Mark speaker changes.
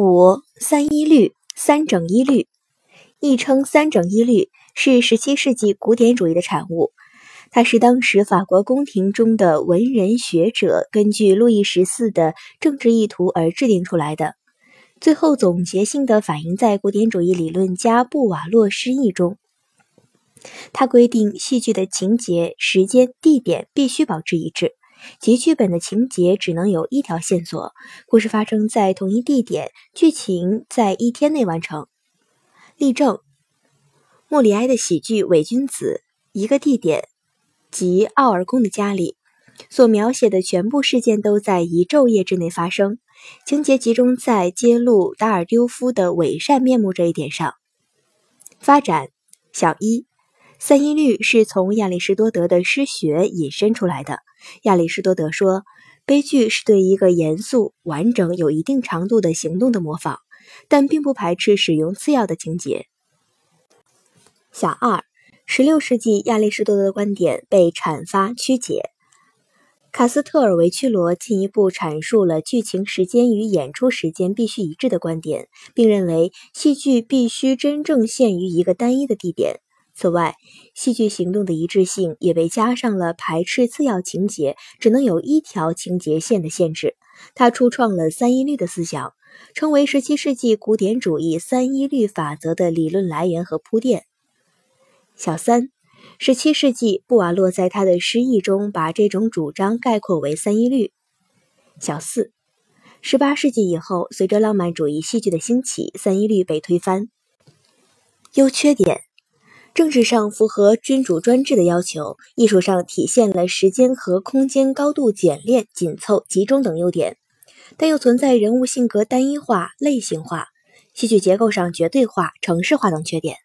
Speaker 1: 五三一律，三整一律，亦称三整一律，是十七世纪古典主义的产物。它是当时法国宫廷中的文人学者根据路易十四的政治意图而制定出来的，最后总结性的反映在古典主义理论家布瓦洛诗意中。它规定戏剧的情节、时间、地点必须保持一致。即剧本的情节只能有一条线索，故事发生在同一地点，剧情在一天内完成。例证：莫里埃的喜剧《伪君子》，一个地点即奥尔宫的家里，所描写的全部事件都在一昼夜之内发生，情节集中在揭露达尔丢夫的伪善面目这一点上。发展小一，三一律是从亚里士多德的诗学引申出来的。亚里士多德说，悲剧是对一个严肃、完整、有一定长度的行动的模仿，但并不排斥使用次要的情节。小二，十六世纪亚里士多德的观点被阐发曲解。卡斯特尔维屈罗进一步阐述了剧情时间与演出时间必须一致的观点，并认为戏剧必须真正限于一个单一的地点。此外，戏剧行动的一致性也被加上了排斥次要情节，只能有一条情节线的限制。他初创了三一律的思想，成为十七世纪古典主义三一律法则的理论来源和铺垫。小三，十七世纪布瓦洛在他的诗意中把这种主张概括为三一律。小四，十八世纪以后，随着浪漫主义戏剧的兴起，三一律被推翻。优缺点。政治上符合君主专制的要求，艺术上体现了时间和空间高度简练、紧凑、集中等优点，但又存在人物性格单一化、类型化、戏剧结构上绝对化、程式化等缺点。